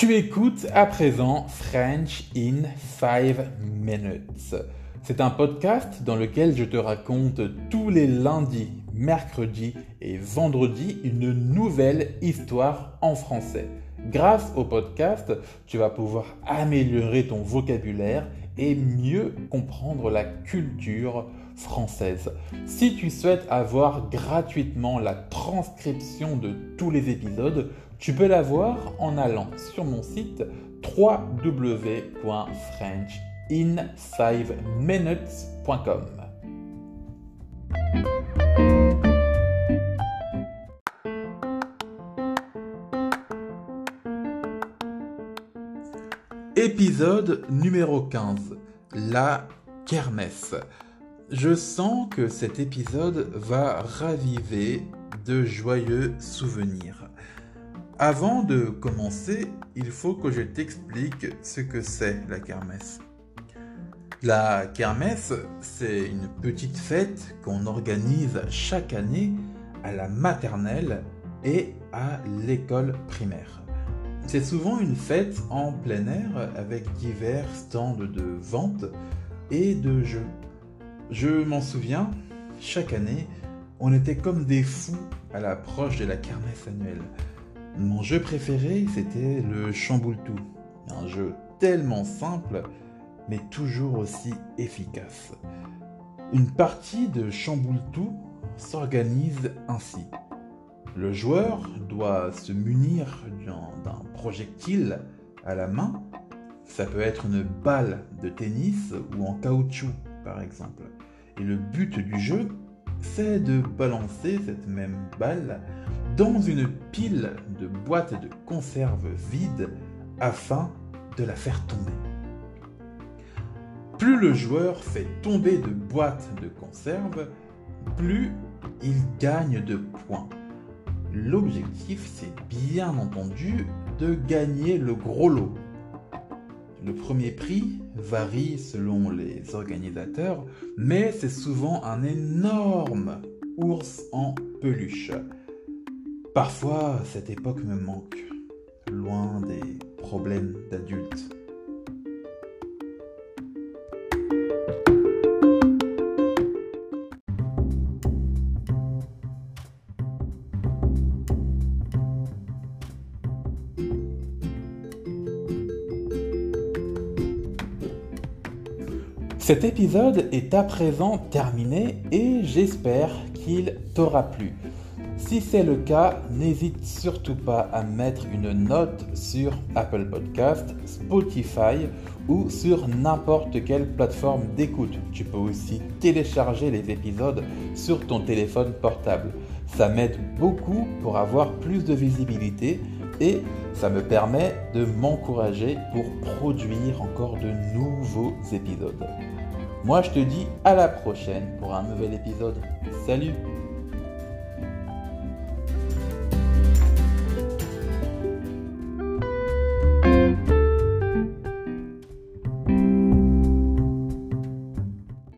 Tu écoutes à présent French in 5 minutes. C'est un podcast dans lequel je te raconte tous les lundis, mercredis et vendredis une nouvelle histoire en français. Grâce au podcast, tu vas pouvoir améliorer ton vocabulaire et mieux comprendre la culture française. Si tu souhaites avoir gratuitement la transcription de tous les épisodes, tu peux l'avoir en allant sur mon site www.frenchinsfiveminutes.com. Épisode numéro 15. La kermesse. Je sens que cet épisode va raviver de joyeux souvenirs. Avant de commencer, il faut que je t'explique ce que c'est la kermesse. La kermesse, c'est une petite fête qu'on organise chaque année à la maternelle et à l'école primaire. C'est souvent une fête en plein air avec divers stands de vente et de jeux. Je m'en souviens, chaque année, on était comme des fous à l'approche de la kermesse annuelle. Mon jeu préféré, c'était le Chamboultou. Un jeu tellement simple, mais toujours aussi efficace. Une partie de Chamboultou s'organise ainsi. Le joueur doit se munir d'un projectile à la main. Ça peut être une balle de tennis ou en caoutchouc, par exemple. Et le but du jeu, c'est de balancer cette même balle dans une pile de boîtes de conserve vides afin de la faire tomber. Plus le joueur fait tomber de boîtes de conserve, plus il gagne de points. L'objectif, c'est bien entendu de gagner le gros lot. Le premier prix varie selon les organisateurs, mais c'est souvent un énorme ours en peluche. Parfois, cette époque me manque, loin des problèmes d'adultes. Cet épisode est à présent terminé et j'espère qu'il t'aura plu. Si c'est le cas, n'hésite surtout pas à mettre une note sur Apple Podcast, Spotify ou sur n'importe quelle plateforme d'écoute. Tu peux aussi télécharger les épisodes sur ton téléphone portable. Ça m'aide beaucoup pour avoir plus de visibilité et ça me permet de m'encourager pour produire encore de nouveaux épisodes. Moi, je te dis à la prochaine pour un nouvel épisode. Salut